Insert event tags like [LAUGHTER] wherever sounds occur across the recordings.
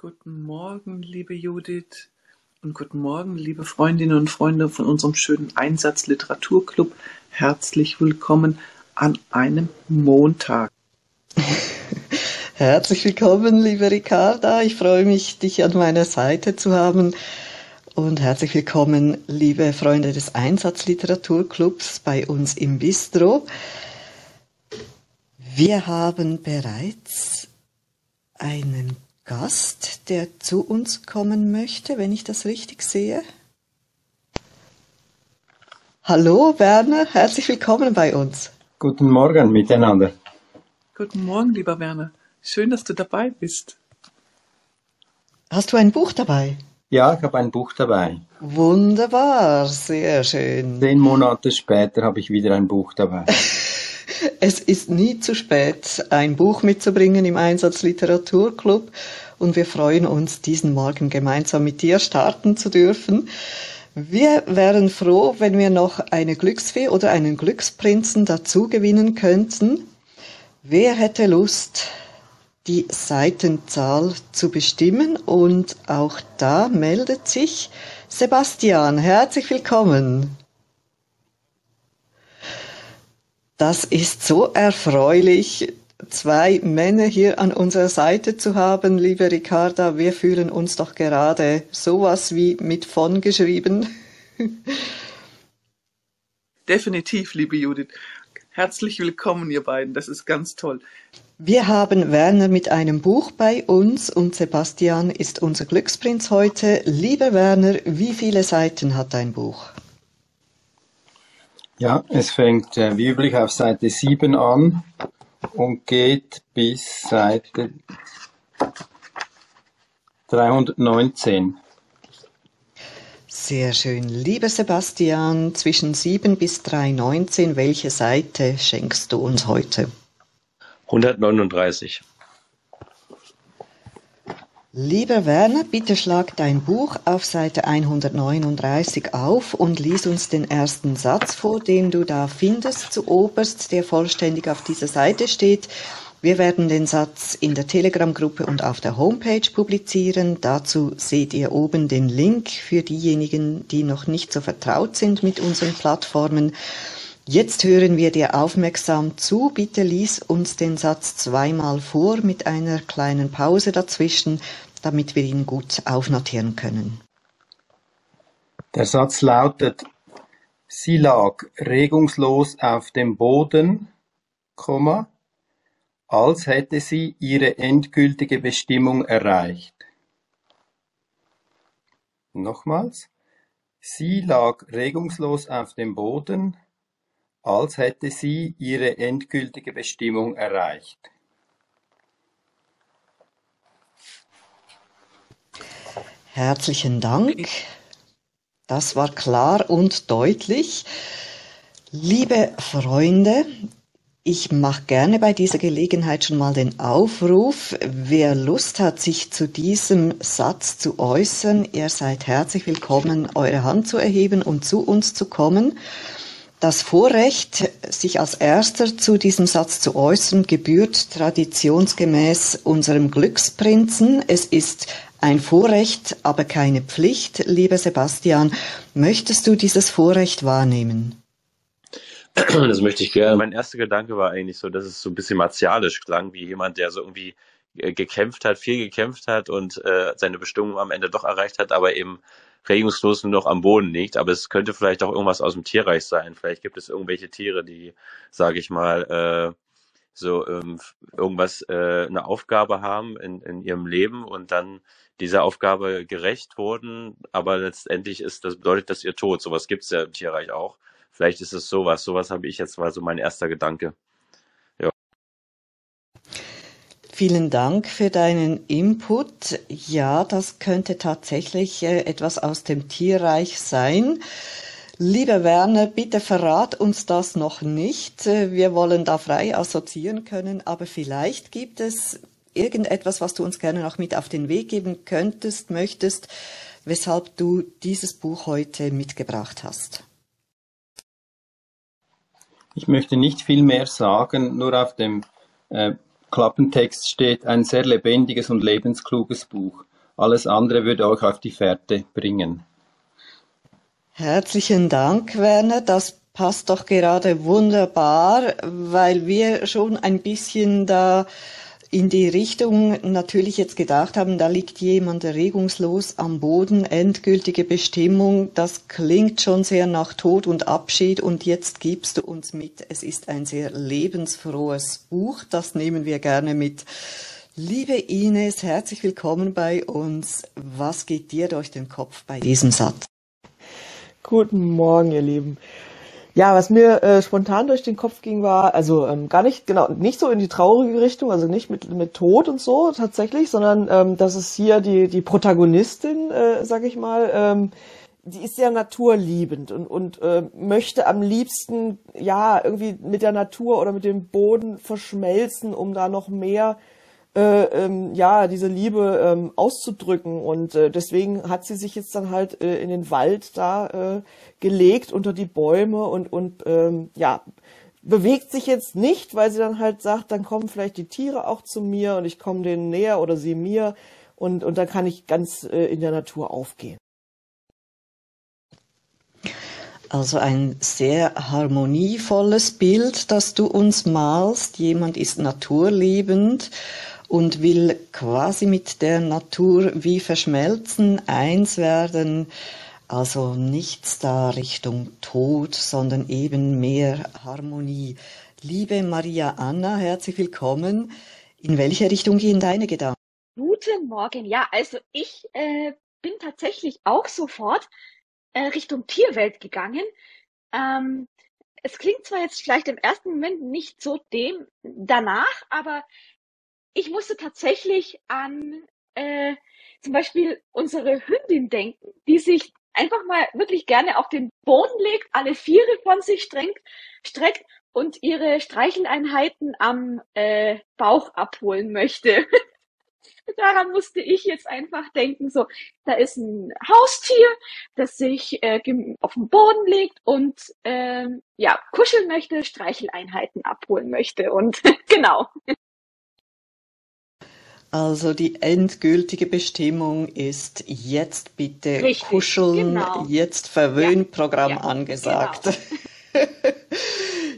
Guten Morgen, liebe Judith und guten Morgen, liebe Freundinnen und Freunde von unserem schönen Einsatz Literaturclub. Herzlich willkommen an einem Montag. [LAUGHS] Herzlich willkommen, liebe Ricarda. Ich freue mich, dich an meiner Seite zu haben. Und herzlich willkommen, liebe Freunde des Einsatzliteraturclubs bei uns im Bistro. Wir haben bereits einen Gast, der zu uns kommen möchte, wenn ich das richtig sehe. Hallo Werner, herzlich willkommen bei uns. Guten Morgen miteinander. Guten Morgen, lieber Werner. Schön, dass du dabei bist. Hast du ein Buch dabei? Ja, ich habe ein Buch dabei. Wunderbar, sehr schön. Zehn Monate später habe ich wieder ein Buch dabei. [LAUGHS] Es ist nie zu spät, ein Buch mitzubringen im Einsatz Literaturclub und wir freuen uns, diesen Morgen gemeinsam mit dir starten zu dürfen. Wir wären froh, wenn wir noch eine Glücksfee oder einen Glücksprinzen dazu gewinnen könnten. Wer hätte Lust, die Seitenzahl zu bestimmen? Und auch da meldet sich Sebastian. Herzlich willkommen. Das ist so erfreulich, zwei Männer hier an unserer Seite zu haben, liebe Ricarda. Wir fühlen uns doch gerade sowas wie mit von geschrieben. [LAUGHS] Definitiv, liebe Judith. Herzlich willkommen, ihr beiden. Das ist ganz toll. Wir haben Werner mit einem Buch bei uns und Sebastian ist unser Glücksprinz heute. Lieber Werner, wie viele Seiten hat dein Buch? Ja, es fängt äh, wie üblich auf Seite 7 an und geht bis Seite 319. Sehr schön. Lieber Sebastian, zwischen 7 bis 319, welche Seite schenkst du uns heute? 139. Lieber Werner, bitte schlag dein Buch auf Seite 139 auf und lies uns den ersten Satz vor, den du da findest zu oberst, der vollständig auf dieser Seite steht. Wir werden den Satz in der Telegram-Gruppe und auf der Homepage publizieren. Dazu seht ihr oben den Link für diejenigen, die noch nicht so vertraut sind mit unseren Plattformen. Jetzt hören wir dir aufmerksam zu. Bitte lies uns den Satz zweimal vor mit einer kleinen Pause dazwischen, damit wir ihn gut aufnotieren können. Der Satz lautet, sie lag regungslos auf dem Boden, als hätte sie ihre endgültige Bestimmung erreicht. Nochmals, sie lag regungslos auf dem Boden, als hätte sie ihre endgültige Bestimmung erreicht. Herzlichen Dank. Das war klar und deutlich. Liebe Freunde, ich mache gerne bei dieser Gelegenheit schon mal den Aufruf. Wer Lust hat, sich zu diesem Satz zu äußern, ihr seid herzlich willkommen, eure Hand zu erheben und zu uns zu kommen. Das Vorrecht, sich als Erster zu diesem Satz zu äußern, gebührt traditionsgemäß unserem Glücksprinzen. Es ist ein Vorrecht, aber keine Pflicht. Lieber Sebastian, möchtest du dieses Vorrecht wahrnehmen? [CLEARS THROAT] Das möchte ich gerne. Mein erster Gedanke war eigentlich so, dass es so ein bisschen martialisch klang, wie jemand, der so irgendwie äh, gekämpft hat, viel gekämpft hat und äh, seine Bestimmung am Ende doch erreicht hat, aber eben regungslos nur noch am Boden liegt. Aber es könnte vielleicht auch irgendwas aus dem Tierreich sein. Vielleicht gibt es irgendwelche Tiere, die, sage ich mal, äh, so ähm, irgendwas, äh, eine Aufgabe haben in, in ihrem Leben und dann dieser Aufgabe gerecht wurden, aber letztendlich ist das bedeutet das ihr Tod. Sowas gibt es ja im Tierreich auch. Vielleicht ist es sowas. Sowas habe ich jetzt mal so mein erster Gedanke. Ja. Vielen Dank für deinen Input. Ja, das könnte tatsächlich äh, etwas aus dem Tierreich sein. Lieber Werner, bitte verrat uns das noch nicht. Äh, wir wollen da frei assoziieren können, aber vielleicht gibt es irgendetwas, was du uns gerne noch mit auf den Weg geben könntest, möchtest, weshalb du dieses Buch heute mitgebracht hast? Ich möchte nicht viel mehr sagen, nur auf dem äh, Klappentext steht ein sehr lebendiges und lebenskluges Buch. Alles andere würde euch auf die Fährte bringen. Herzlichen Dank, Werner. Das passt doch gerade wunderbar, weil wir schon ein bisschen da in die Richtung natürlich jetzt gedacht haben, da liegt jemand regungslos am Boden, endgültige Bestimmung, das klingt schon sehr nach Tod und Abschied und jetzt gibst du uns mit, es ist ein sehr lebensfrohes Buch, das nehmen wir gerne mit. Liebe Ines, herzlich willkommen bei uns. Was geht dir durch den Kopf bei diesem Satz? Guten Morgen, ihr Lieben. Ja, was mir äh, spontan durch den Kopf ging, war, also ähm, gar nicht, genau, nicht so in die traurige Richtung, also nicht mit, mit Tod und so tatsächlich, sondern ähm, dass es hier die, die Protagonistin, äh, sag ich mal, ähm, die ist sehr naturliebend und, und äh, möchte am liebsten, ja, irgendwie mit der Natur oder mit dem Boden verschmelzen, um da noch mehr äh, ähm, ja diese Liebe ähm, auszudrücken und äh, deswegen hat sie sich jetzt dann halt äh, in den Wald da äh, gelegt unter die Bäume und und ähm, ja bewegt sich jetzt nicht, weil sie dann halt sagt, dann kommen vielleicht die Tiere auch zu mir und ich komme denen näher oder sie mir und und dann kann ich ganz äh, in der Natur aufgehen. Also ein sehr harmonievolles Bild, das du uns malst. Jemand ist naturliebend und will quasi mit der Natur wie verschmelzen, eins werden. Also nichts da Richtung Tod, sondern eben mehr Harmonie. Liebe Maria Anna, herzlich willkommen. In welche Richtung gehen deine Gedanken? Guten Morgen. Ja, also ich äh, bin tatsächlich auch sofort äh, Richtung Tierwelt gegangen. Ähm, es klingt zwar jetzt vielleicht im ersten Moment nicht so dem danach, aber ich musste tatsächlich an äh, zum Beispiel unsere Hündin denken, die sich einfach mal wirklich gerne auf den Boden legt, alle Viere von sich strengt, streckt und ihre Streicheleinheiten am äh, Bauch abholen möchte. [LAUGHS] Daran musste ich jetzt einfach denken, so, da ist ein Haustier, das sich äh, auf den Boden legt und äh, ja, kuscheln möchte, Streicheleinheiten abholen möchte und [LAUGHS] genau. Also die endgültige Bestimmung ist jetzt bitte Richtig, kuscheln, genau. jetzt Verwöhnprogramm ja, ja, angesagt. Genau. [LAUGHS]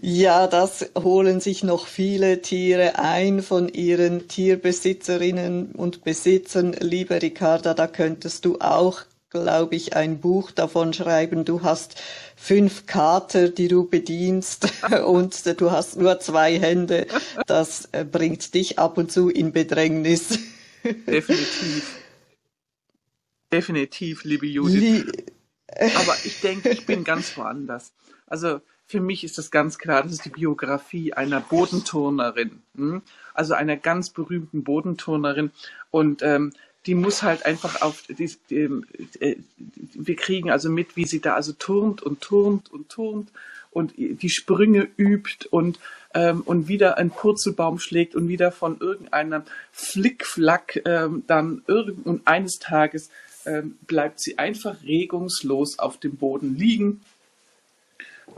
ja, das holen sich noch viele Tiere ein von ihren Tierbesitzerinnen und Besitzern. Liebe Ricarda, da könntest du auch glaube ich, ein Buch davon schreiben, du hast fünf Kater, die du bedienst [LAUGHS] und du hast nur zwei Hände. Das äh, bringt dich ab und zu in Bedrängnis. [LAUGHS] Definitiv. Definitiv, liebe Judith. Lie Aber ich denke, ich bin ganz woanders. Also für mich ist das ganz klar, das ist die Biografie einer Bodenturnerin. Hm? Also einer ganz berühmten Bodenturnerin. Und ähm, die muss halt einfach auf, die, die, äh, wir kriegen also mit, wie sie da also turnt und turnt und turnt und die Sprünge übt und, ähm, und wieder ein Purzelbaum schlägt und wieder von irgendeinem Flickflack ähm, dann irgend und eines Tages ähm, bleibt sie einfach regungslos auf dem Boden liegen,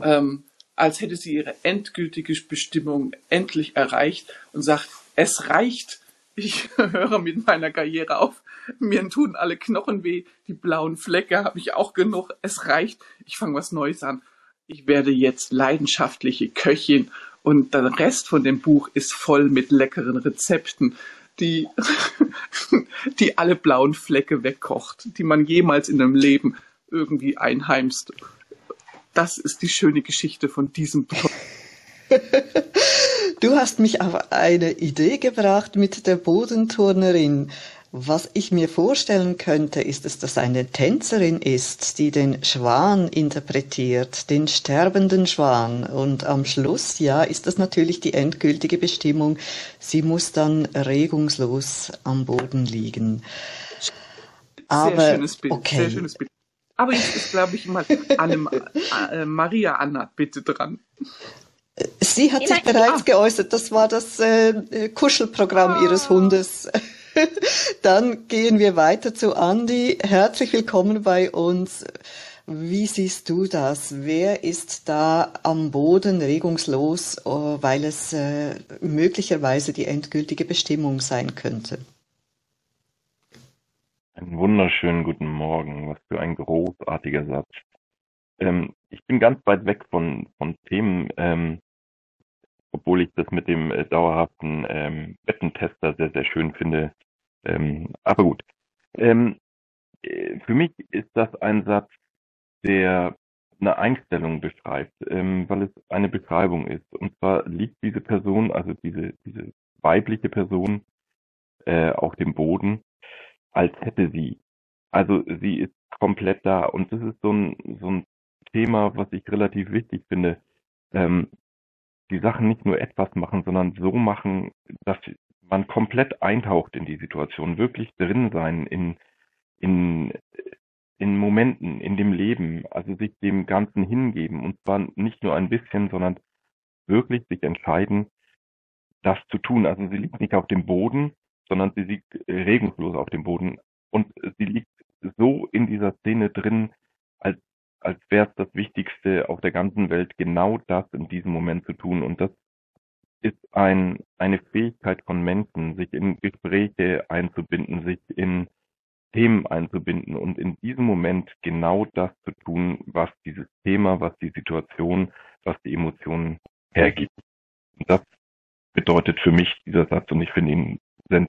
ähm, als hätte sie ihre endgültige Bestimmung endlich erreicht und sagt, es reicht, ich [LAUGHS] höre mit meiner Karriere auf. Mir tun alle Knochen weh. Die blauen Flecke habe ich auch genug. Es reicht. Ich fange was Neues an. Ich werde jetzt leidenschaftliche Köchin und der Rest von dem Buch ist voll mit leckeren Rezepten, die, [LAUGHS] die alle blauen Flecke wegkocht, die man jemals in einem Leben irgendwie einheimst. Das ist die schöne Geschichte von diesem Buch. [LAUGHS] Du hast mich auf eine Idee gebracht mit der Bodenturnerin. Was ich mir vorstellen könnte, ist, dass das eine Tänzerin ist, die den Schwan interpretiert, den sterbenden Schwan. Und am Schluss, ja, ist das natürlich die endgültige Bestimmung. Sie muss dann regungslos am Boden liegen. Aber, sehr schönes Bild, okay. sehr schönes Bild. Aber jetzt ist, glaube ich, mal Anne, äh, Maria Anna bitte dran. Sie hat sich bereits geäußert, das war das äh, Kuschelprogramm oh. ihres Hundes. [LAUGHS] Dann gehen wir weiter zu Andi. Herzlich willkommen bei uns. Wie siehst du das? Wer ist da am Boden regungslos, äh, weil es äh, möglicherweise die endgültige Bestimmung sein könnte? Einen wunderschönen guten Morgen. Was für ein großartiger Satz. Ähm, ich bin ganz weit weg von, von Themen, ähm, obwohl ich das mit dem äh, dauerhaften ähm, Bettentester sehr, sehr schön finde. Ähm, aber gut. Ähm, äh, für mich ist das ein Satz, der eine Einstellung beschreibt, ähm, weil es eine Beschreibung ist. Und zwar liegt diese Person, also diese, diese weibliche Person, äh, auf dem Boden, als hätte sie. Also sie ist komplett da. Und das ist so ein, so ein Thema, was ich relativ wichtig finde. Ähm, die Sachen nicht nur etwas machen, sondern so machen, dass man komplett eintaucht in die Situation, wirklich drin sein in, in, in Momenten, in dem Leben, also sich dem Ganzen hingeben und zwar nicht nur ein bisschen, sondern wirklich sich entscheiden, das zu tun. Also sie liegt nicht auf dem Boden, sondern sie liegt regungslos auf dem Boden und sie liegt so in dieser Szene drin, als, als wäre es das Wichtigste auf der ganzen Welt, genau das in diesem Moment zu tun. Und das ist ein, eine Fähigkeit von Menschen, sich in Gespräche einzubinden, sich in Themen einzubinden und in diesem Moment genau das zu tun, was dieses Thema, was die Situation, was die Emotionen hergibt. Und das bedeutet für mich dieser Satz und ich finde ihn sehr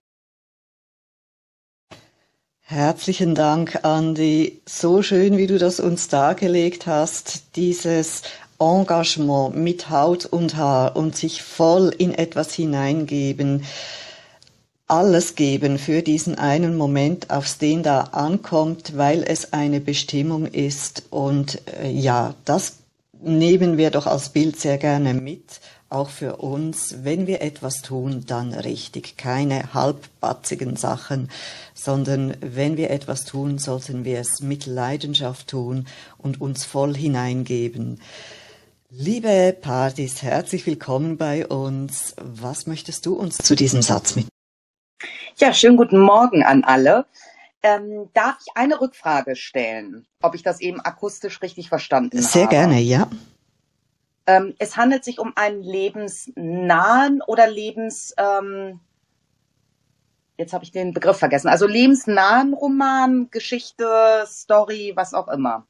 Herzlichen Dank, Andi. So schön, wie du das uns dargelegt hast, dieses Engagement mit Haut und Haar und sich voll in etwas hineingeben alles geben für diesen einen Moment, aufs den da ankommt, weil es eine Bestimmung ist. Und äh, ja, das nehmen wir doch als Bild sehr gerne mit, auch für uns. Wenn wir etwas tun, dann richtig. Keine halbbatzigen Sachen, sondern wenn wir etwas tun, sollten wir es mit Leidenschaft tun und uns voll hineingeben. Liebe Partys, herzlich willkommen bei uns. Was möchtest du uns zu diesem Satz mit? Ja, schönen guten Morgen an alle. Ähm, darf ich eine Rückfrage stellen, ob ich das eben akustisch richtig verstanden Sehr habe? Sehr gerne, ja. Ähm, es handelt sich um einen lebensnahen oder lebens... Ähm, jetzt habe ich den Begriff vergessen. Also lebensnahen Roman, Geschichte, Story, was auch immer.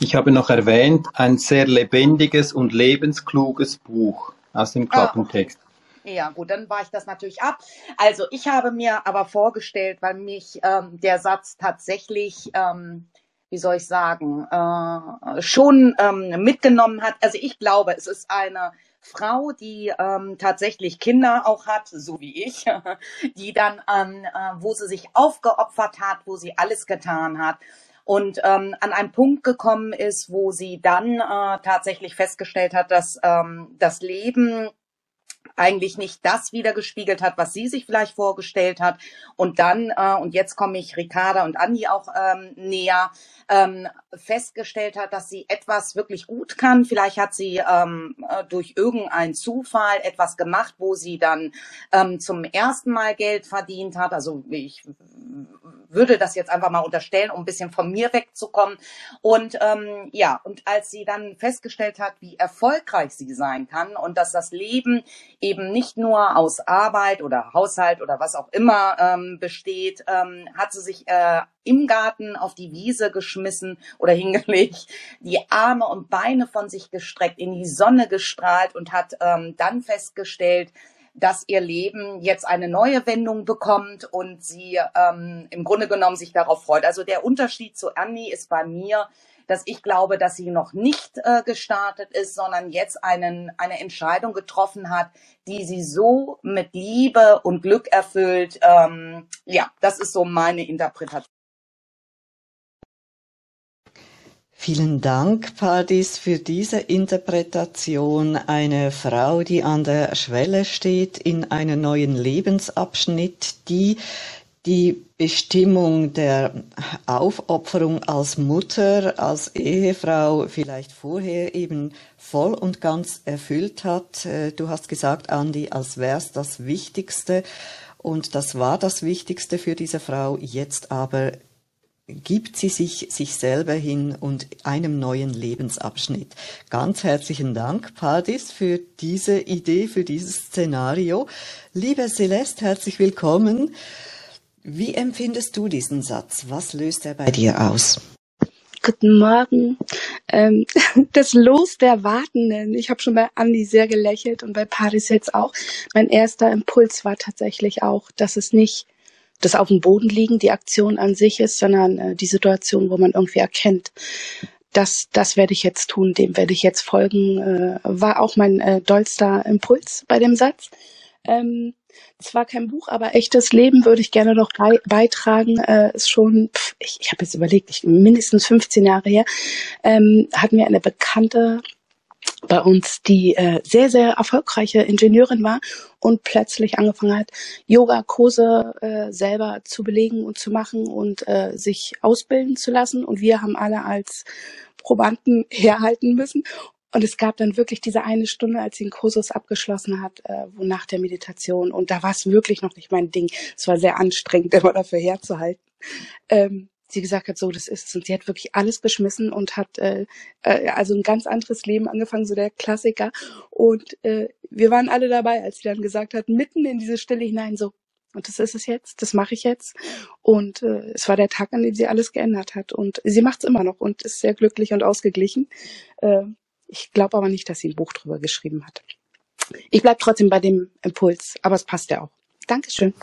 Ich habe noch erwähnt, ein sehr lebendiges und lebenskluges Buch aus dem Klappentext. Ah, ja, gut, dann war ich das natürlich ab. Also ich habe mir aber vorgestellt, weil mich ähm, der Satz tatsächlich, ähm, wie soll ich sagen, äh, schon ähm, mitgenommen hat. Also ich glaube, es ist eine Frau, die ähm, tatsächlich Kinder auch hat, so wie ich, [LAUGHS] die dann, ähm, äh, wo sie sich aufgeopfert hat, wo sie alles getan hat und ähm, an einen Punkt gekommen ist, wo sie dann äh, tatsächlich festgestellt hat, dass ähm, das Leben eigentlich nicht das wiedergespiegelt hat, was sie sich vielleicht vorgestellt hat. Und dann, äh, und jetzt komme ich Ricarda und Andi auch ähm, näher, ähm, festgestellt hat, dass sie etwas wirklich gut kann. Vielleicht hat sie ähm, äh, durch irgendeinen Zufall etwas gemacht, wo sie dann ähm, zum ersten Mal Geld verdient hat. Also ich würde das jetzt einfach mal unterstellen, um ein bisschen von mir wegzukommen. Und ähm, ja, und als sie dann festgestellt hat, wie erfolgreich sie sein kann und dass das Leben eben nicht nur aus Arbeit oder Haushalt oder was auch immer ähm, besteht, ähm, hat sie sich äh, im Garten auf die Wiese geschmissen oder [LAUGHS] hingelegt, die Arme und Beine von sich gestreckt, in die Sonne gestrahlt und hat ähm, dann festgestellt, dass ihr Leben jetzt eine neue Wendung bekommt und sie ähm, im Grunde genommen sich darauf freut. Also der Unterschied zu Annie ist bei mir, dass ich glaube, dass sie noch nicht äh, gestartet ist, sondern jetzt einen, eine Entscheidung getroffen hat, die sie so mit Liebe und Glück erfüllt. Ähm, ja, das ist so meine Interpretation. Vielen Dank, Padis, für diese Interpretation. Eine Frau, die an der Schwelle steht in einen neuen Lebensabschnitt, die die Bestimmung der Aufopferung als Mutter, als Ehefrau vielleicht vorher eben voll und ganz erfüllt hat. Äh, du hast gesagt, Andi, als wär's das Wichtigste. Und das war das Wichtigste für diese Frau. Jetzt aber gibt sie sich sich selber hin und einem neuen Lebensabschnitt. Ganz herzlichen Dank, Pardis, für diese Idee, für dieses Szenario. Liebe Celeste, herzlich willkommen. Wie empfindest du diesen Satz? Was löst er bei dir aus? Guten Morgen. Ähm, [LAUGHS] das Los der Wartenden. Ich habe schon bei Andi sehr gelächelt und bei Paris jetzt auch. Mein erster Impuls war tatsächlich auch, dass es nicht das auf dem Boden liegen, die Aktion an sich ist, sondern äh, die Situation, wo man irgendwie erkennt, das, das werde ich jetzt tun, dem werde ich jetzt folgen, äh, war auch mein äh, dollster Impuls bei dem Satz. Ähm, zwar kein Buch, aber echtes Leben würde ich gerne noch bei, beitragen. Äh, ist schon, pf, ich, ich habe jetzt überlegt, ich, mindestens 15 Jahre her, ähm, hatten wir eine Bekannte bei uns, die äh, sehr, sehr erfolgreiche Ingenieurin war und plötzlich angefangen hat, Yoga-Kurse äh, selber zu belegen und zu machen und äh, sich ausbilden zu lassen. Und wir haben alle als Probanden [LAUGHS] herhalten müssen. Und es gab dann wirklich diese eine Stunde, als sie den Kursus abgeschlossen hat, äh, wo nach der Meditation. Und da war es wirklich noch nicht mein Ding. Es war sehr anstrengend, [LAUGHS] immer dafür herzuhalten. Ähm, sie gesagt hat, so, das ist es. Und sie hat wirklich alles geschmissen und hat äh, äh, also ein ganz anderes Leben angefangen, so der Klassiker. Und äh, wir waren alle dabei, als sie dann gesagt hat, mitten in diese Stille hinein, so, und das ist es jetzt, das mache ich jetzt. Und äh, es war der Tag, an dem sie alles geändert hat. Und sie macht es immer noch und ist sehr glücklich und ausgeglichen. Äh, ich glaube aber nicht, dass sie ein Buch drüber geschrieben hat. Ich bleib trotzdem bei dem Impuls, aber es passt ja auch. Dankeschön.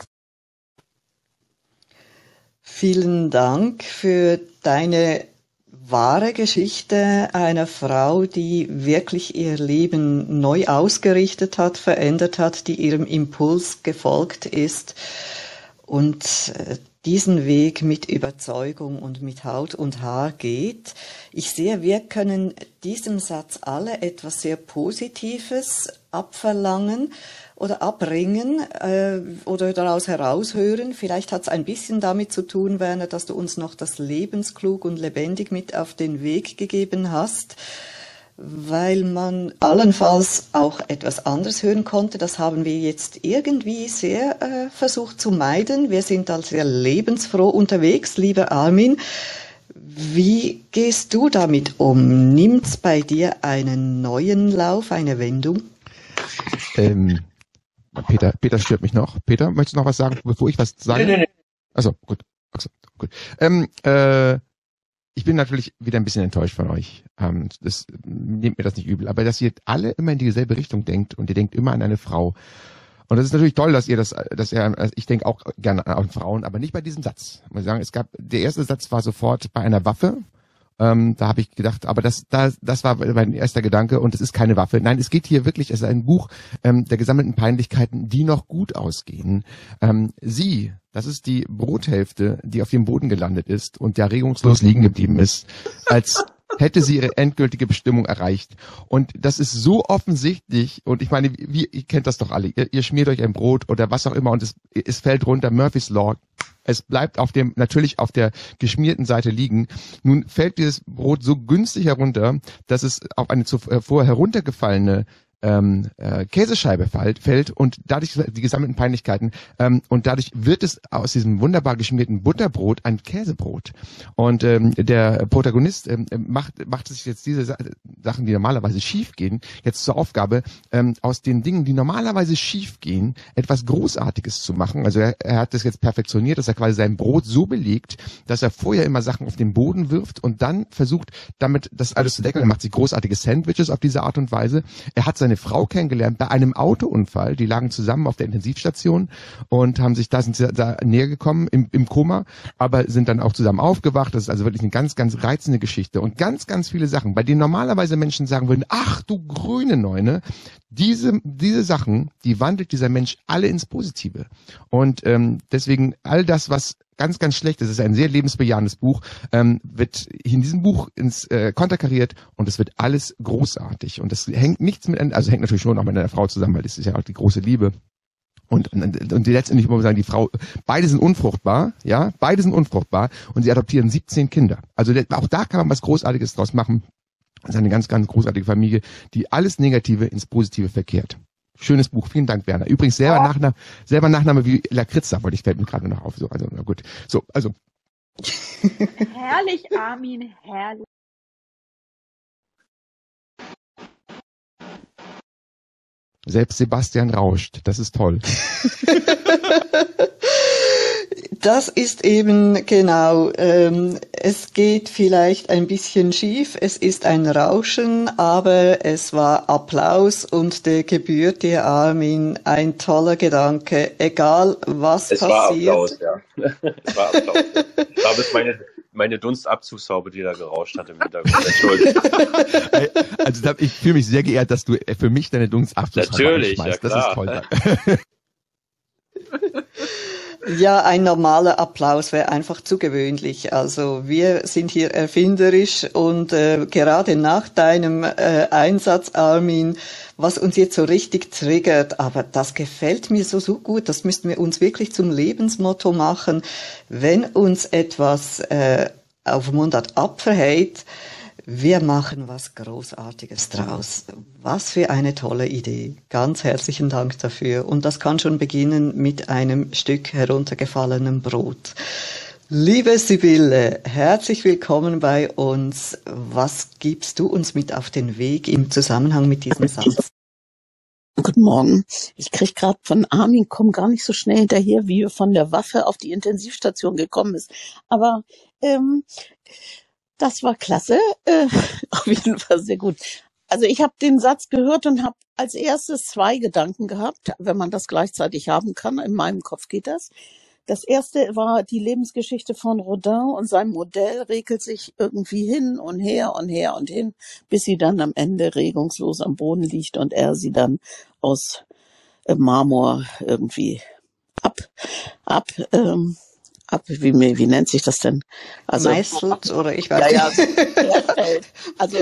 Vielen Dank für deine wahre Geschichte einer Frau, die wirklich ihr Leben neu ausgerichtet hat, verändert hat, die ihrem Impuls gefolgt ist und äh, diesen Weg mit Überzeugung und mit Haut und Haar geht. Ich sehe, wir können diesem Satz alle etwas sehr Positives abverlangen oder abbringen äh, oder daraus heraushören. Vielleicht hat es ein bisschen damit zu tun, Werner, dass du uns noch das lebensklug und lebendig mit auf den Weg gegeben hast weil man allenfalls auch etwas anderes hören konnte. Das haben wir jetzt irgendwie sehr äh, versucht zu meiden. Wir sind als sehr lebensfroh unterwegs, lieber Armin. Wie gehst du damit um? Nimmt's bei dir einen neuen Lauf, eine Wendung? Ähm, Peter, Peter stört mich noch. Peter, möchtest du noch was sagen, bevor ich was sage? Nee, nee, nee. Also gut. Also, gut. Ähm, äh, ich bin natürlich wieder ein bisschen enttäuscht von euch. Ähm, das nehmt mir das nicht übel. Aber dass ihr alle immer in dieselbe Richtung denkt und ihr denkt immer an eine Frau. Und das ist natürlich toll, dass ihr das, dass ihr, also ich denke auch gerne an Frauen, aber nicht bei diesem Satz. Ich muss sagen, es gab, der erste Satz war sofort bei einer Waffe. Ähm, da habe ich gedacht, aber das, das, das war mein erster Gedanke und es ist keine Waffe. Nein, es geht hier wirklich, es ist ein Buch ähm, der gesammelten Peinlichkeiten, die noch gut ausgehen. Ähm, sie, das ist die Brothälfte, die auf dem Boden gelandet ist und der regungslos liegen geblieben ist, als hätte sie ihre endgültige Bestimmung erreicht. Und das ist so offensichtlich. Und ich meine, wie, ihr kennt das doch alle. Ihr, ihr schmiert euch ein Brot oder was auch immer und es, es fällt runter. Murphy's Law. Es bleibt auf dem, natürlich auf der geschmierten Seite liegen. Nun fällt dieses Brot so günstig herunter, dass es auf eine zuvor heruntergefallene ähm, äh, Käsescheibe fällt, fällt und dadurch die gesammelten Peinlichkeiten ähm, und dadurch wird es aus diesem wunderbar geschmierten Butterbrot ein Käsebrot. Und ähm, der Protagonist ähm, macht, macht sich jetzt diese Sachen, die normalerweise schief gehen, jetzt zur Aufgabe, ähm, aus den Dingen, die normalerweise schief gehen, etwas Großartiges zu machen. Also er, er hat das jetzt perfektioniert, dass er quasi sein Brot so belegt, dass er vorher immer Sachen auf den Boden wirft und dann versucht, damit das alles zu decken. Er macht sich großartige Sandwiches auf diese Art und Weise. Er hat seine eine Frau kennengelernt bei einem Autounfall. Die lagen zusammen auf der Intensivstation und haben sich da, sind da näher gekommen im, im Koma, aber sind dann auch zusammen aufgewacht. Das ist also wirklich eine ganz, ganz reizende Geschichte und ganz, ganz viele Sachen, bei denen normalerweise Menschen sagen würden, ach du grüne Neune, diese, diese Sachen, die wandelt dieser Mensch alle ins Positive. Und ähm, deswegen all das, was ganz, ganz schlecht es ist ein sehr lebensbejahendes Buch, ähm, wird in diesem Buch ins äh, konterkariert und es wird alles großartig. Und das hängt nichts mit, also hängt natürlich schon auch mit einer Frau zusammen, weil das ist ja auch die große Liebe. Und, und, und letztendlich muss man sagen, die Frau, beide sind unfruchtbar, ja, beide sind unfruchtbar und sie adoptieren 17 Kinder. Also auch da kann man was Großartiges draus machen. Das ist eine ganz, ganz großartige Familie, die alles Negative ins Positive verkehrt. Schönes Buch, vielen Dank, Werner. Übrigens selber oh. Nachname, selber Nachname wie Lakritza, wollte ich fällt mir gerade noch auf. So, also na gut. So, also [LAUGHS] herrlich, Armin, herrlich. Selbst Sebastian rauscht. Das ist toll. [LAUGHS] Das ist eben genau, ähm, es geht vielleicht ein bisschen schief, es ist ein Rauschen, aber es war Applaus und der gebührt dir, Armin, ein toller Gedanke, egal was es passiert. War Applaus, ja. es war Applaus. Ja. [LAUGHS] War bis meine, meine Dunstabzugshaube, die da gerauscht hat im Hintergrund. Entschuldigung. Also ich fühle mich sehr geehrt, dass du für mich deine Dunstabzugshaube Natürlich, ja, Das ist toll. [LAUGHS] Ja, ein normaler Applaus wäre einfach zu gewöhnlich. Also wir sind hier erfinderisch und äh, gerade nach deinem äh, Einsatz, Armin, was uns jetzt so richtig triggert, aber das gefällt mir so, so gut, das müssten wir uns wirklich zum Lebensmotto machen. Wenn uns etwas äh, auf Mundart abverhält, wir machen was Großartiges draus. Was für eine tolle Idee. Ganz herzlichen Dank dafür. Und das kann schon beginnen mit einem Stück heruntergefallenem Brot. Liebe Sibylle, herzlich willkommen bei uns. Was gibst du uns mit auf den Weg im Zusammenhang mit diesem Satz? Guten Morgen. Ich krieg gerade von Armin, komm gar nicht so schnell hinterher, wie er von der Waffe auf die Intensivstation gekommen ist. Aber ähm, das war klasse. Äh, [LAUGHS] auf jeden Fall sehr gut. Also ich habe den Satz gehört und habe als erstes zwei Gedanken gehabt, wenn man das gleichzeitig haben kann. In meinem Kopf geht das. Das erste war die Lebensgeschichte von Rodin und sein Modell regelt sich irgendwie hin und her und her und hin, bis sie dann am Ende regungslos am Boden liegt und er sie dann aus äh, Marmor irgendwie ab, ab ähm, ab, wie, wie nennt sich das denn? Also, Meißelt oder ich weiß ja, nicht. Ja, [LAUGHS] also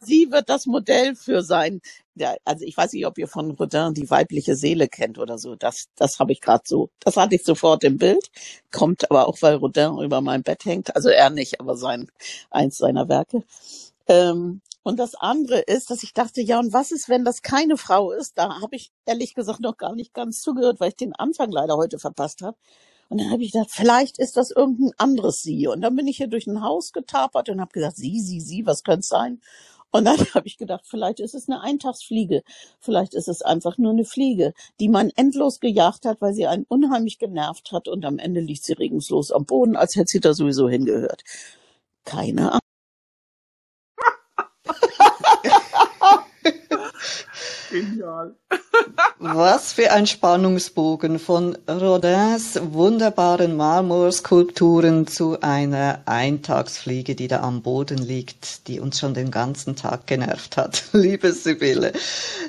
sie wird das Modell für sein, ja, also ich weiß nicht, ob ihr von Rodin die weibliche Seele kennt oder so. Das, das habe ich gerade so, das hatte ich sofort im Bild. Kommt aber auch, weil Rodin über mein Bett hängt. Also er nicht, aber sein, eins seiner Werke. Ähm, und das andere ist, dass ich dachte, ja, und was ist, wenn das keine Frau ist? Da habe ich ehrlich gesagt noch gar nicht ganz zugehört, weil ich den Anfang leider heute verpasst habe. Und dann habe ich gedacht, vielleicht ist das irgendein anderes Sie. Und dann bin ich hier durch ein Haus getapert und habe gesagt, Sie, Sie, Sie, was könnte es sein? Und dann [LAUGHS] habe ich gedacht, vielleicht ist es eine Eintagsfliege, vielleicht ist es einfach nur eine Fliege, die man endlos gejagt hat, weil sie einen unheimlich genervt hat und am Ende liegt sie regungslos am Boden, als hätte sie da sowieso hingehört. Keine Ahnung. [LAUGHS] Genial. Was für ein Spannungsbogen von Rodins wunderbaren Marmorskulpturen zu einer Eintagsfliege, die da am Boden liegt, die uns schon den ganzen Tag genervt hat. [LAUGHS] Liebe Sibylle,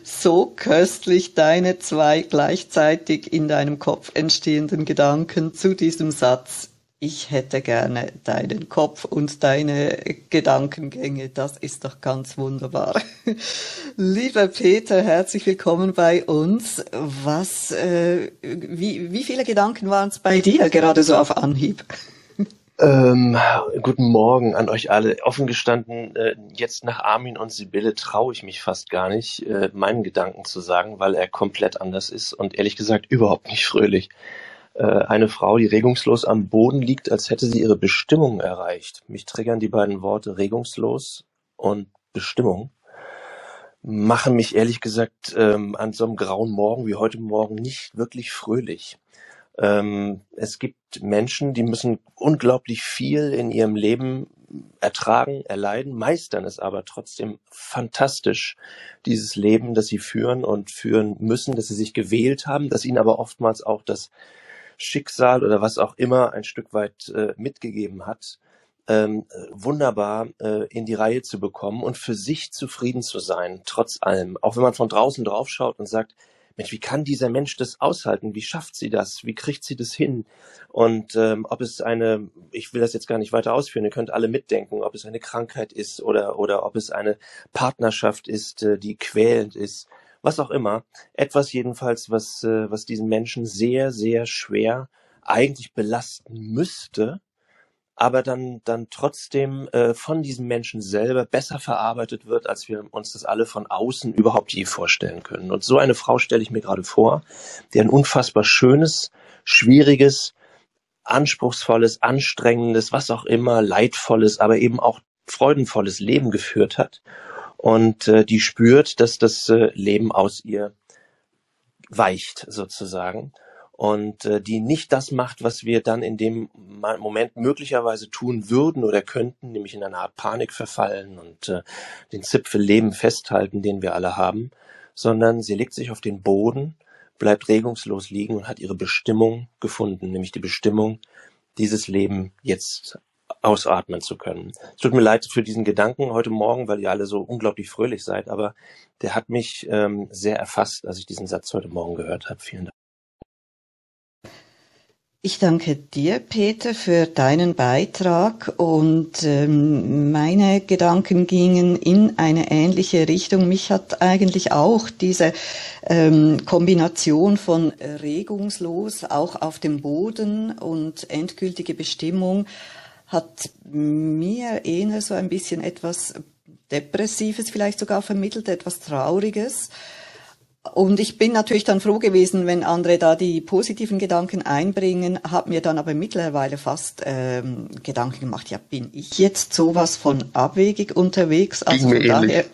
so köstlich deine zwei gleichzeitig in deinem Kopf entstehenden Gedanken zu diesem Satz ich hätte gerne deinen Kopf und deine Gedankengänge. Das ist doch ganz wunderbar. [LAUGHS] Lieber Peter, herzlich willkommen bei uns. Was, äh, wie, wie viele Gedanken waren es bei dir gerade so auf Anhieb? [LAUGHS] Ähm, guten Morgen an euch alle. Offen gestanden, äh, jetzt nach Armin und Sibylle traue ich mich fast gar nicht, äh, meinen Gedanken zu sagen, weil er komplett anders ist und ehrlich gesagt überhaupt nicht fröhlich. Äh, eine Frau, die regungslos am Boden liegt, als hätte sie ihre Bestimmung erreicht. Mich triggern die beiden Worte regungslos und Bestimmung, machen mich ehrlich gesagt ähm, an so einem grauen Morgen wie heute Morgen nicht wirklich fröhlich. Ähm, es gibt Menschen, die müssen unglaublich viel in ihrem Leben ertragen, erleiden, meistern es aber trotzdem fantastisch, dieses Leben, das sie führen und führen müssen, dass sie sich gewählt haben, dass ihnen aber oftmals auch das Schicksal oder was auch immer ein Stück weit äh, mitgegeben hat, ähm, wunderbar äh, in die Reihe zu bekommen und für sich zufrieden zu sein, trotz allem. Auch wenn man von draußen draufschaut und sagt, Mensch, wie kann dieser Mensch das aushalten? Wie schafft sie das? Wie kriegt sie das hin? Und ähm, ob es eine, ich will das jetzt gar nicht weiter ausführen, ihr könnt alle mitdenken, ob es eine Krankheit ist oder, oder ob es eine Partnerschaft ist, äh, die quälend ist was auch immer. Etwas jedenfalls, was, äh, was diesen Menschen sehr, sehr schwer eigentlich belasten müsste, aber dann, dann trotzdem äh, von diesem Menschen selber besser verarbeitet wird, als wir uns das alle von außen überhaupt je vorstellen können. Und so eine Frau stelle ich mir gerade vor, die ein unfassbar schönes, schwieriges, anspruchsvolles, anstrengendes, was auch immer, leidvolles, aber eben auch freudenvolles Leben geführt hat und äh, die spürt, dass das äh, Leben aus ihr weicht sozusagen und äh, die nicht das macht, was wir dann in dem Moment möglicherweise tun würden oder könnten, nämlich in einer Art Panik verfallen und äh, den Zipfel Leben festhalten, den wir alle haben, sondern sie legt sich auf den Boden, bleibt regungslos liegen und hat ihre Bestimmung gefunden, nämlich die Bestimmung, dieses Leben jetzt ausatmen zu können. Es tut mir leid für diesen Gedanken heute Morgen, weil ihr alle so unglaublich fröhlich seid, aber der hat mich ähm, sehr erfasst, als ich diesen Satz heute Morgen gehört habe. Vielen Dank. Ich danke dir, Peter, für deinen Beitrag und ähm, meine Gedanken gingen in eine ähnliche Richtung. Mich hat eigentlich auch diese ähm, Kombination von regungslos, auch auf dem Boden und endgültige Bestimmung hat mir eher so ein bisschen etwas Depressives vielleicht sogar vermittelt, etwas Trauriges. Und ich bin natürlich dann froh gewesen, wenn andere da die positiven Gedanken einbringen, habe mir dann aber mittlerweile fast ähm, Gedanken gemacht, ja, bin ich jetzt sowas von abwegig unterwegs? Also Ging mir daher,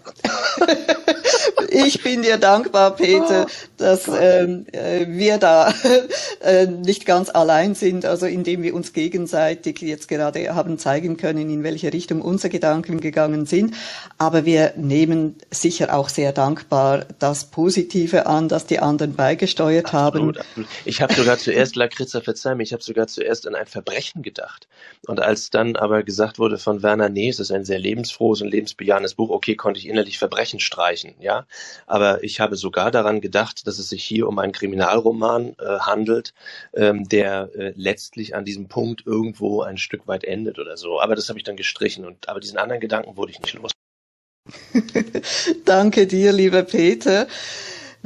[LAUGHS] ich bin dir dankbar, Peter, dass ähm, äh, wir da [LAUGHS] äh, nicht ganz allein sind, also indem wir uns gegenseitig jetzt gerade haben zeigen können, in welche Richtung unsere Gedanken gegangen sind. Aber wir nehmen sicher auch sehr dankbar das Positive an, dass die anderen beigesteuert absolut, haben. Absolut. Ich habe sogar zuerst, Lakritza, verzeih mir, ich habe sogar zuerst an ein Verbrechen gedacht. Und als dann aber gesagt wurde von Werner, nee, es ist ein sehr lebensfrohes und lebensbejahendes Buch, okay, konnte ich innerlich Verbrechen streichen, ja. Aber ich habe sogar daran gedacht, dass es sich hier um einen Kriminalroman äh, handelt, ähm, der äh, letztlich an diesem Punkt irgendwo ein Stück weit endet oder so. Aber das habe ich dann gestrichen. Und aber diesen anderen Gedanken wurde ich nicht los. [LAUGHS] Danke dir, lieber Peter.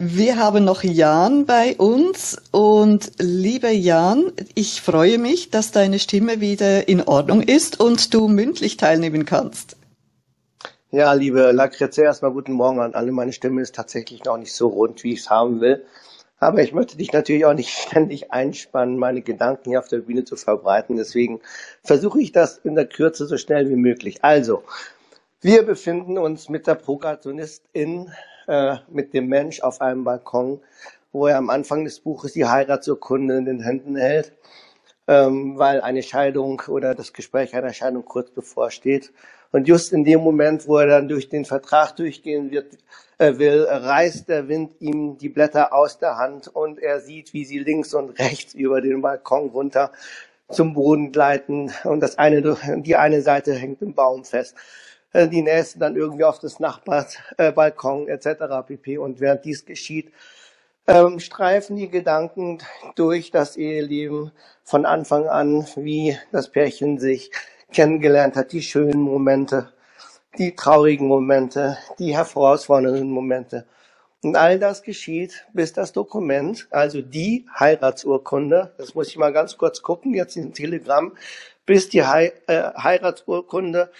Wir haben noch Jan bei uns und lieber Jan, ich freue mich, dass deine Stimme wieder in Ordnung ist und du mündlich teilnehmen kannst. Ja, liebe Lakritze, erstmal guten Morgen an alle. Meine Stimme ist tatsächlich noch nicht so rund, wie ich es haben will. Aber ich möchte dich natürlich auch nicht [LAUGHS] ständig einspannen, meine Gedanken hier auf der Bühne zu verbreiten. Deswegen versuche ich das in der Kürze so schnell wie möglich. Also, wir befinden uns mit der Protagonistin, äh, mit dem Mensch auf einem Balkon, wo er am Anfang des Buches die Heiratsurkunde in den Händen hält, ähm, weil eine Scheidung oder das Gespräch einer Scheidung kurz bevorsteht. Und just in dem Moment, wo er dann durch den Vertrag durchgehen wird, äh, will, reißt der Wind ihm die Blätter aus der Hand und er sieht, wie sie links und rechts über den Balkon runter zum Boden gleiten und das eine, die eine Seite hängt im Baum fest, äh, die nächste dann irgendwie auf das Nachbarsbalkon äh, etc. pp. Und während dies geschieht, ähm, streifen die Gedanken durch das Eheleben von Anfang an, wie das Pärchen sich kennengelernt hat, die schönen Momente, die traurigen Momente, die herausfordernden Momente. Und all das geschieht, bis das Dokument, also die Heiratsurkunde, das muss ich mal ganz kurz gucken, jetzt in Telegram, bis die He äh, Heiratsurkunde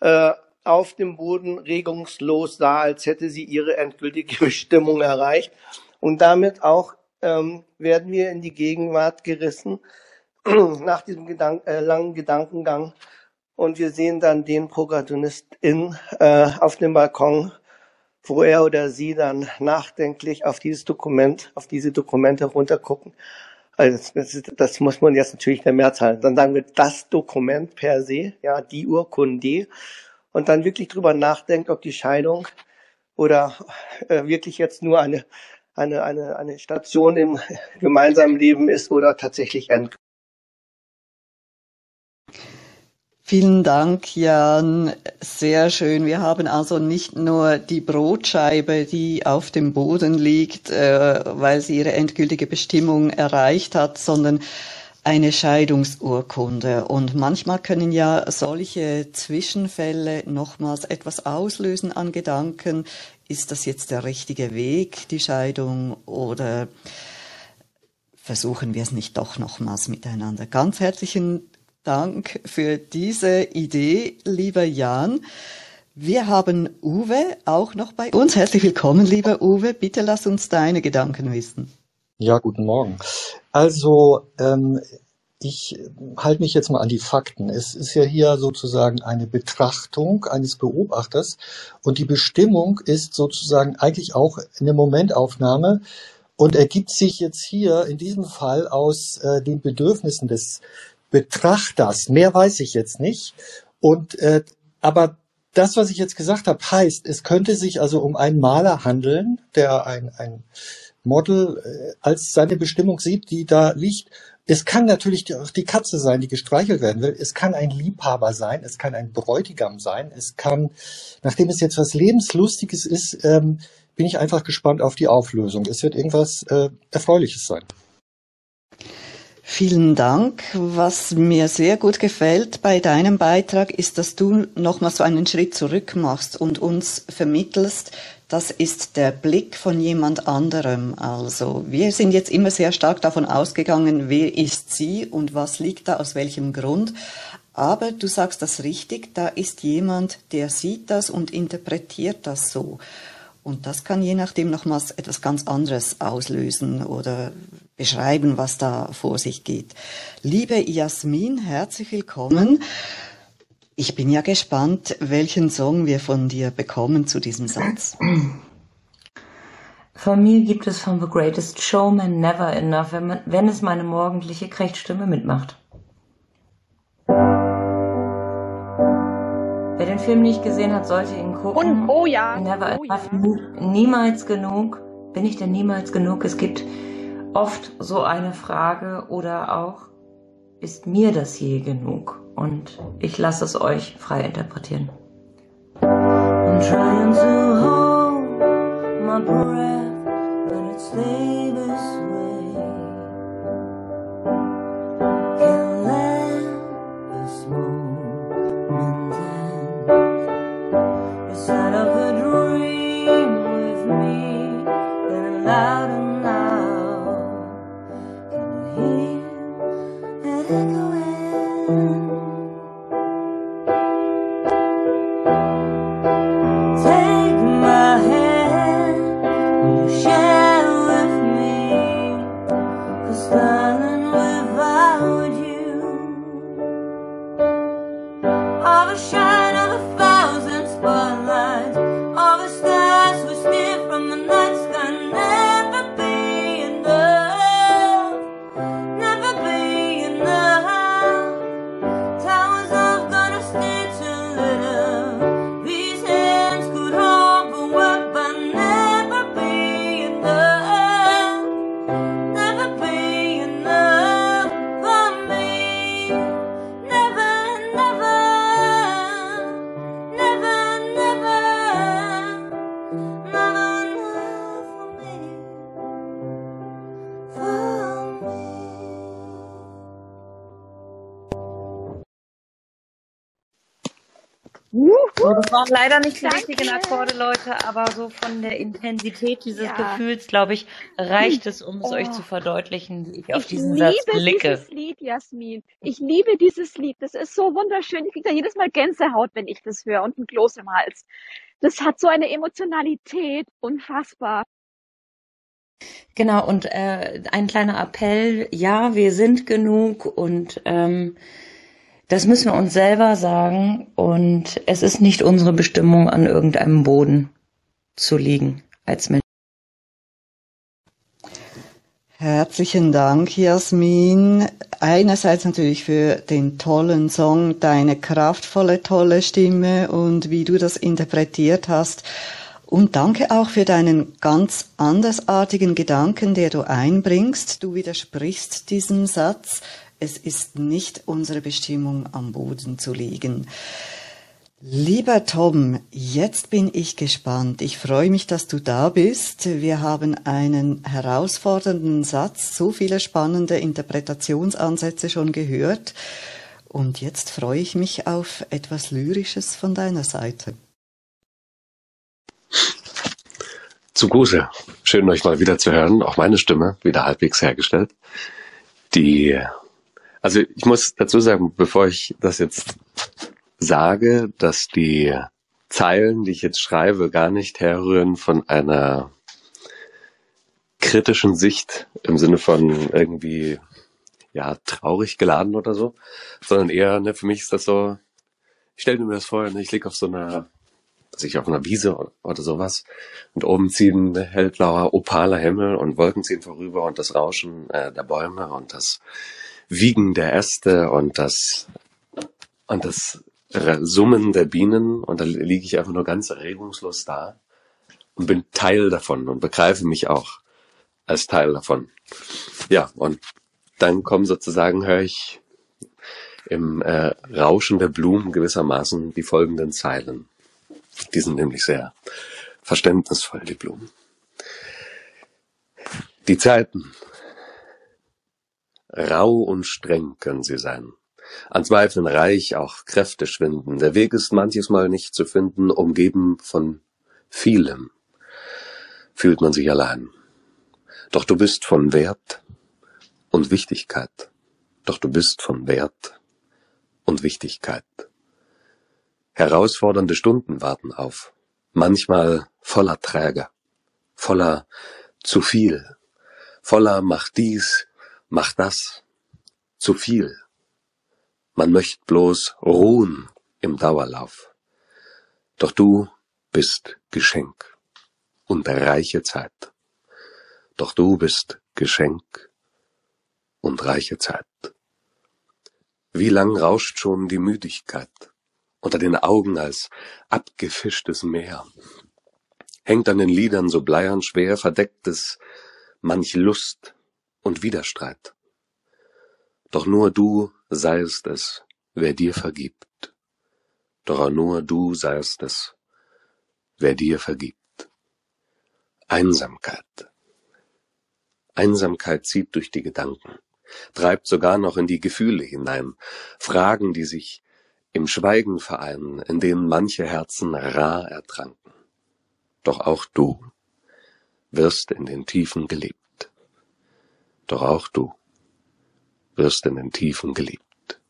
äh, auf dem Boden regungslos sah, als hätte sie ihre endgültige [LAUGHS] Bestimmung erreicht. Und damit auch ähm, werden wir in die Gegenwart gerissen, [CLEARS THROAT] nach diesem Gedank äh, langen Gedankengang und wir sehen dann den Protagonistin äh, auf dem Balkon, wo er oder sie dann nachdenklich auf dieses Dokument, auf diese Dokumente runtergucken. Also das, ist, das muss man jetzt natürlich der Mehrzahl. Dann sagen wir das Dokument per se, ja, die Urkunde, und dann wirklich drüber nachdenkt, ob die Scheidung oder äh, wirklich jetzt nur eine eine, eine, eine Station im [LAUGHS] gemeinsamen Leben ist oder tatsächlich endgültig. Vielen Dank, Jan. Sehr schön. Wir haben also nicht nur die Brotscheibe, die auf dem Boden liegt, äh, weil sie ihre endgültige Bestimmung erreicht hat, sondern eine Scheidungsurkunde. Und manchmal können ja solche Zwischenfälle nochmals etwas auslösen an Gedanken. Ist das jetzt der richtige Weg, die Scheidung, oder versuchen wir es nicht doch nochmals miteinander? Ganz herzlichen Dank für diese Idee, lieber Jan. Wir haben Uwe auch noch bei uns. Herzlich willkommen, lieber Uwe. Bitte lass uns deine Gedanken wissen. Ja, guten Morgen. Also, ähm, ich halte mich jetzt mal an die Fakten. Es ist ja hier sozusagen eine Betrachtung eines Beobachters und die Bestimmung ist sozusagen eigentlich auch eine Momentaufnahme und ergibt sich jetzt hier in diesem Fall aus äh, den Bedürfnissen des Betrachters. Mehr weiß ich jetzt nicht. Und äh, aber das, was ich jetzt gesagt habe, heißt, es könnte sich also um einen Maler handeln, der ein, ein Model äh, als seine Bestimmung sieht, die da liegt. Es kann natürlich auch die Katze sein, die gestreichelt werden will. Es kann ein Liebhaber sein, es kann ein Bräutigam sein, es kann, nachdem es jetzt was Lebenslustiges ist, ähm, bin ich einfach gespannt auf die Auflösung. Es wird irgendwas äh, Erfreuliches sein. Vielen Dank. Was mir sehr gut gefällt bei deinem Beitrag ist, dass du nochmal so einen Schritt zurück machst und uns vermittelst, das ist der Blick von jemand anderem. Also wir sind jetzt immer sehr stark davon ausgegangen, wer ist sie und was liegt da aus welchem Grund. Aber du sagst das richtig, da ist jemand, der sieht das und interpretiert das so. Und das kann je nachdem nochmals etwas ganz anderes auslösen oder beschreiben, was da vor sich geht. Liebe Jasmin, herzlich willkommen. Ich bin ja gespannt, welchen Song wir von dir bekommen zu diesem Satz. Von mir gibt es von The Greatest Showman Never Enough, wenn, man, wenn es meine morgendliche Krechtstimme mitmacht. Wer den Film nicht gesehen hat, sollte ihn gucken. Und, oh ja. Never oh Enough. ja. Niemals genug. Bin ich denn niemals genug? Es gibt oft so eine Frage oder auch, ist mir das je genug? Und ich lasse es euch frei interpretieren. I'm trying to hold my breath, but it stay waren leider nicht die richtigen. Akkorde, Leute, aber so von der Intensität dieses Ja. Gefühls, glaube ich, reicht es, um es euch Oh. zu verdeutlichen, wie ich auf Ich diesen Satz liebe blicke. dieses Lied, Jasmin. Ich liebe dieses Lied. Das ist so wunderschön. Ich kriege da jedes Mal Gänsehaut, wenn ich das höre und ein Kloß im Hals. Das hat so eine Emotionalität. Unfassbar. Genau, und äh, ein kleiner Appell, ja, wir sind genug und ähm, das müssen wir uns selber sagen und es ist nicht unsere Bestimmung, an irgendeinem Boden zu liegen als Mensch. Herzlichen Dank, Jasmin. Einerseits natürlich für den tollen Song, deine kraftvolle, tolle Stimme und wie du das interpretiert hast. Und danke auch für deinen ganz andersartigen Gedanken, der du einbringst. Du widersprichst diesem Satz. Es ist nicht unsere Bestimmung, am Boden zu liegen. Lieber Tom, jetzt bin ich gespannt. Ich freue mich, dass du da bist. Wir haben einen herausfordernden Satz, so viele spannende Interpretationsansätze schon gehört. Und jetzt freue ich mich auf etwas Lyrisches von deiner Seite. Zum Gruße. Schön, euch mal wieder zu hören. Auch meine Stimme wieder halbwegs hergestellt. Die, also ich muss dazu sagen, bevor ich das jetzt sage, dass die Zeilen, die ich jetzt schreibe, gar nicht herrühren von einer kritischen Sicht im Sinne von irgendwie ja, traurig geladen oder so, sondern eher, ne, für mich ist das so, ich stelle mir das vor, ne, ich lieg auf so einer, also ich auf einer Wiese oder, oder sowas und oben ziehen hellblauer, opaler Himmel und Wolken ziehen vorüber und das Rauschen äh, der Bäume und das Wiegen der Äste und das und das Summen der Bienen und da liege ich einfach nur ganz regungslos da und bin Teil davon und begreife mich auch als Teil davon. Ja, und dann kommen sozusagen, höre ich im äh, Rauschen der Blumen gewissermaßen die folgenden Zeilen. Die sind nämlich sehr verständnisvoll, die Blumen. Die Zeiten. Rau und streng können sie sein. An Zweifeln reich, auch Kräfte schwinden. Der Weg ist manches Mal nicht zu finden, umgeben von vielem. Fühlt man sich allein. Doch du bist von Wert und Wichtigkeit. Doch du bist von Wert und Wichtigkeit. Herausfordernde Stunden warten auf, manchmal voller Träger, voller zu viel, voller mach dies, mach das, zu viel. Man möchte bloß ruhen im Dauerlauf. Doch du bist Geschenk und reiche Zeit. Doch du bist Geschenk und reiche Zeit. Wie lang rauscht schon die Müdigkeit unter den Augen als abgefischtes Meer? Hängt an den Lidern so bleiern schwer verdecktes manch Lust und Widerstreit. Doch nur du seiest es, wer dir vergibt. Doch nur du seiest es, wer dir vergibt. Einsamkeit. Einsamkeit zieht durch die Gedanken, treibt sogar noch in die Gefühle hinein, Fragen, die sich im Schweigen vereinen, in denen manche Herzen rar ertranken. Doch auch du wirst in den Tiefen geliebt. Doch auch du wirst in den Tiefen geliebt.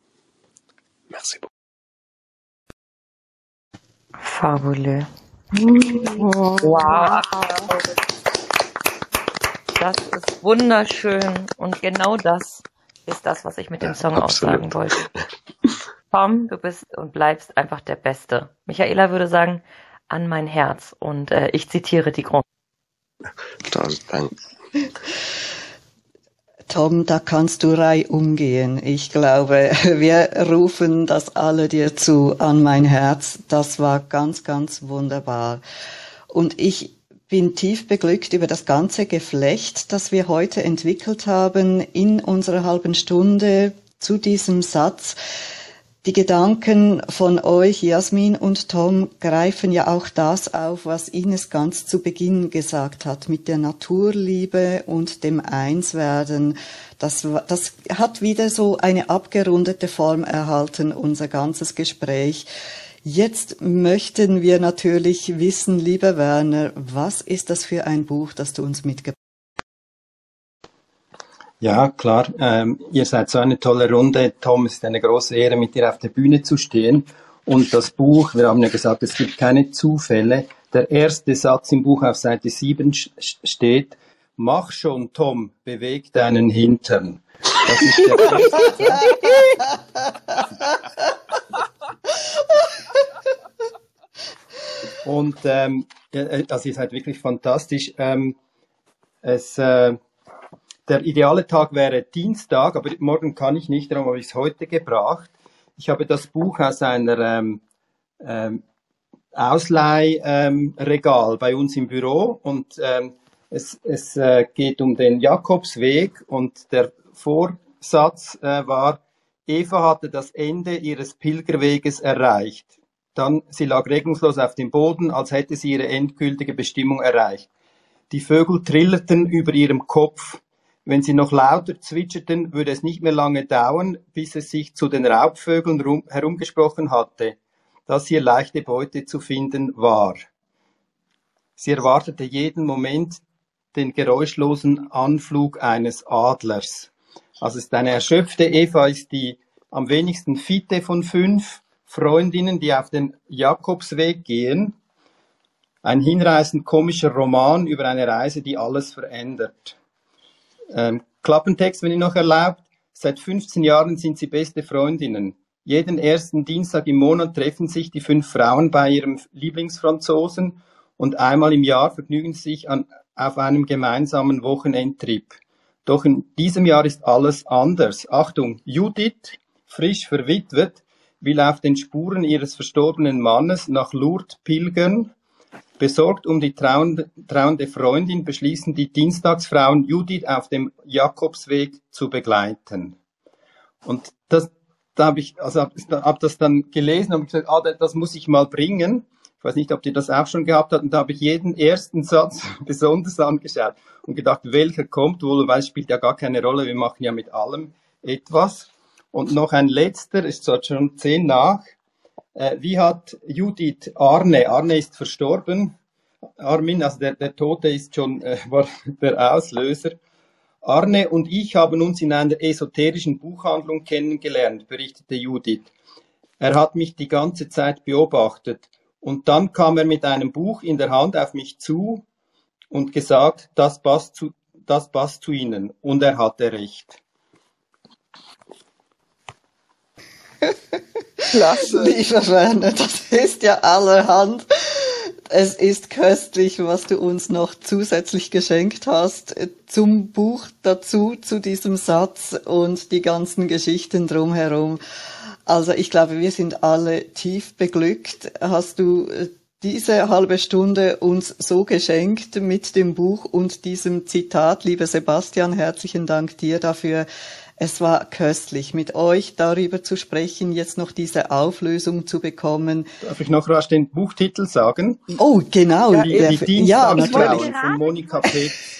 Merci beaucoup. Fabuleux. Wow. Das ist wunderschön und genau das ist das, was ich mit dem Song aussagen wollte. [LAUGHS] Tom, du bist und bleibst einfach der Beste. Michaela würde sagen, an mein Herz und äh, ich zitiere die Grund. Tausend Dank. Tom, da kannst du rei umgehen. Ich glaube, [LAUGHS] wir rufen das alle dir zu an mein Herz. Das war ganz, ganz wunderbar. Und ich bin tief beglückt über das ganze Geflecht, das wir heute entwickelt haben in unserer halben Stunde zu diesem Satz. Die Gedanken von euch, Jasmin und Tom, greifen ja auch das auf, was Ines ganz zu Beginn gesagt hat, mit der Naturliebe und dem Einswerden. Das, das hat wieder so eine abgerundete Form erhalten, unser ganzes Gespräch. Jetzt möchten wir natürlich wissen, lieber Werner, was ist das für ein Buch, das du uns mitgebracht hast? Ja, klar. Ähm, ihr seid so eine tolle Runde. Tom, es ist eine große Ehre, mit dir auf der Bühne zu stehen. Und das Buch, wir haben ja gesagt, es gibt keine Zufälle. Der erste Satz im Buch auf Seite 7 steht, mach schon, Tom, beweg deinen Hintern. Das ist der [LAUGHS] Und ähm, das ist halt wirklich fantastisch. Ähm, es, äh, der ideale Tag wäre Dienstag, aber morgen kann ich nicht, darum habe ich es heute gebracht. Ich habe das Buch aus einer ähm, ähm, Ausleihregal ähm, bei uns im Büro und ähm, es, es äh, geht um den Jakobsweg und der Vorsatz äh, war, Eva hatte das Ende ihres Pilgerweges erreicht. Dann, sie lag regungslos auf dem Boden, als hätte sie ihre endgültige Bestimmung erreicht. Die Vögel trillerten über ihrem Kopf. Wenn sie noch lauter zwitscherten, würde es nicht mehr lange dauern, bis es sich zu den Raubvögeln rum, herumgesprochen hatte, dass hier leichte Beute zu finden war. Sie erwartete jeden Moment den geräuschlosen Anflug eines Adlers. Also es ist eine erschöpfte Eva ist die am wenigsten fitte von fünf Freundinnen, die auf den Jakobsweg gehen. Ein hinreißend komischer Roman über eine Reise, die alles verändert. Ähm, Klappentext, wenn ihr noch erlaubt. Seit 15 Jahren sind sie beste Freundinnen. Jeden ersten Dienstag im Monat treffen sich die fünf Frauen bei ihrem Lieblingsfranzosen und einmal im Jahr vergnügen sie sich an, auf einem gemeinsamen Wochenendtrip. Doch in diesem Jahr ist alles anders. Achtung, Judith, frisch verwitwet, will auf den Spuren ihres verstorbenen Mannes nach Lourdes pilgern. Besorgt um die trauende, Freundin beschließen die Dienstagsfrauen, Judith auf dem Jakobsweg zu begleiten. Und das, da habe ich, also habe hab das dann gelesen und gesagt, ah, das muss ich mal bringen. Ich weiß nicht, ob ihr das auch schon gehabt habt. Und da habe ich jeden ersten Satz [LAUGHS] besonders angeschaut und gedacht, welcher kommt wohl, weil es spielt ja gar keine Rolle. Wir machen ja mit allem etwas. Und noch ein letzter, ist zwar schon zehn nach. Äh, wie hat Judith Arne, Arne ist verstorben, Armin, also der, der Tote ist schon, äh, [LAUGHS] war der Auslöser. Arne und ich haben uns in einer esoterischen Buchhandlung kennengelernt, berichtete Judith. Er hat mich die ganze Zeit beobachtet. Und dann kam er mit einem Buch in der Hand auf mich zu und gesagt, das passt zu, das passt zu Ihnen. Und er hatte recht. Klasse. Lieber Werner, das ist ja allerhand. Es ist köstlich, was du uns noch zusätzlich geschenkt hast zum Buch dazu, zu diesem Satz und die ganzen Geschichten drumherum. Also ich glaube, wir sind alle tief beglückt. Hast du diese halbe Stunde uns so geschenkt mit dem Buch und diesem Zitat. Lieber Sebastian, herzlichen Dank dir dafür. Es war köstlich, mit euch darüber zu sprechen, jetzt noch diese Auflösung zu bekommen. Darf ich noch rasch den Buchtitel sagen? Oh, genau. Ja, die, die ja, natürlich. von Monika Petz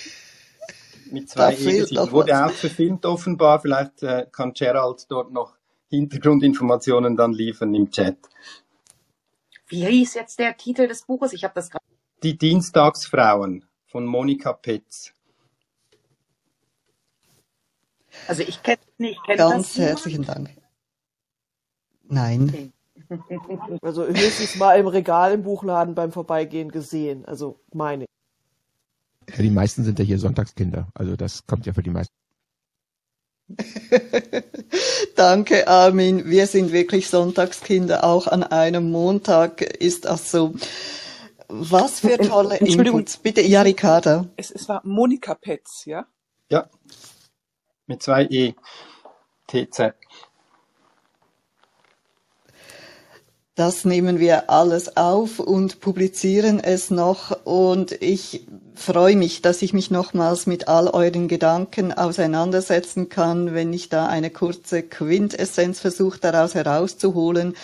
mit zwei E. Wurde auch verfilmt offenbar. Vielleicht äh, kann Gerald dort noch Hintergrundinformationen dann liefern im Chat. Wie hieß jetzt der Titel des Buches? Ich habe das gerade. Die Dienstagsfrauen von Monika Petz. Also ich kenne nicht. Kenn Ganz das herzlichen Dank. Nein. Okay. [LAUGHS] Also höchstens mal im Regal im Buchladen beim Vorbeigehen gesehen. Also meine. Ja, die meisten sind ja hier Sonntagskinder. Also das kommt ja für die meisten. [LAUGHS] Danke, Armin. Wir sind wirklich Sonntagskinder. Auch an einem Montag ist das so. Was für tolle Inputs. Bitte, ja, Ricarda. Es, es war Monika Petz, ja? Ja mit zwei E. TZ. Das nehmen wir alles auf und publizieren es noch und ich freue mich, dass ich mich nochmals mit all euren Gedanken auseinandersetzen kann, wenn ich da eine kurze Quintessenz versuche daraus herauszuholen.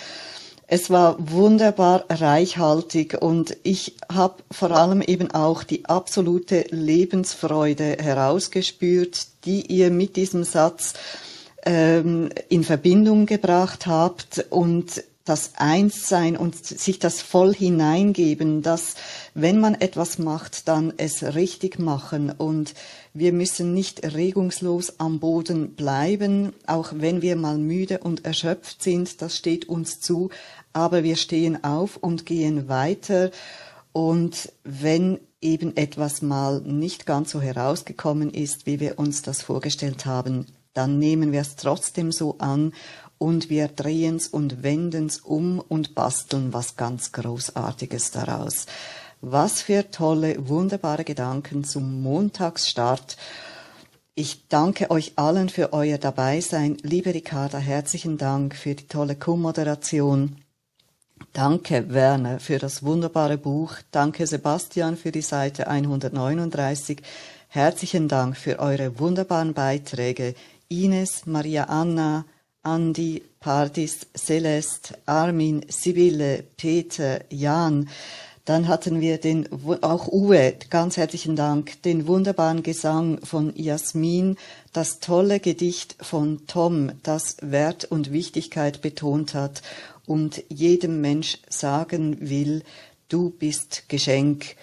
Es war wunderbar reichhaltig und ich habe vor allem eben auch die absolute Lebensfreude herausgespürt, die ihr mit diesem Satz ähm, in Verbindung gebracht habt und das Einssein und sich das voll hineingeben, dass wenn man etwas macht, dann es richtig machen und wir müssen nicht regungslos am Boden bleiben, auch wenn wir mal müde und erschöpft sind, das steht uns zu, aber wir stehen auf und gehen weiter. Und wenn eben etwas mal nicht ganz so herausgekommen ist, wie wir uns das vorgestellt haben, dann nehmen wir es trotzdem so an und wir drehen's und wenden's um und basteln was ganz Großartiges daraus. Was für tolle, wunderbare Gedanken zum Montagsstart. Ich danke euch allen für euer Dabeisein. Liebe Ricarda, herzlichen Dank für die tolle Co-Moderation. Danke, Werner, für das wunderbare Buch. Danke, Sebastian, für die Seite 139. Herzlichen Dank für eure wunderbaren Beiträge. Ines, Maria Anna, Andi, Pardis, Celeste, Armin, Sibylle, Peter, Jan. Dann hatten wir den, auch Uwe, ganz herzlichen Dank, den wunderbaren Gesang von Jasmin, das tolle Gedicht von Tom, das Wert und Wichtigkeit betont hat und jedem Mensch sagen will, du bist Geschenk.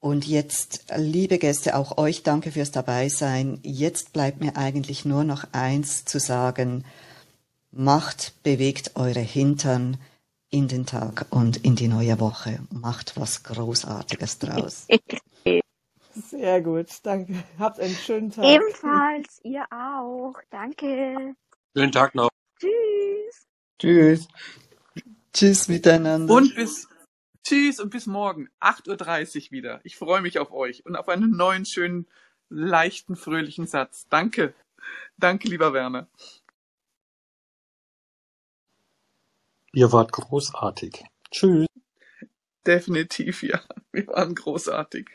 Und jetzt, liebe Gäste, auch euch danke fürs Dabeisein. Jetzt bleibt mir eigentlich nur noch eins zu sagen. Macht, bewegt eure Hintern in den Tag und in die neue Woche. Macht was Großartiges draus. [LAUGHS] Sehr gut, danke. Habt einen schönen Tag. Ebenfalls, ihr auch. Danke. Schönen Tag noch. Tschüss. Tschüss. Tschüss miteinander. Und bis Tschüss und bis morgen, 8.30 Uhr wieder. Ich freue mich auf euch und auf einen neuen, schönen, leichten, fröhlichen Satz. Danke. Danke, lieber Werner. Ihr wart großartig. Tschüss. Definitiv, ja. Wir waren großartig.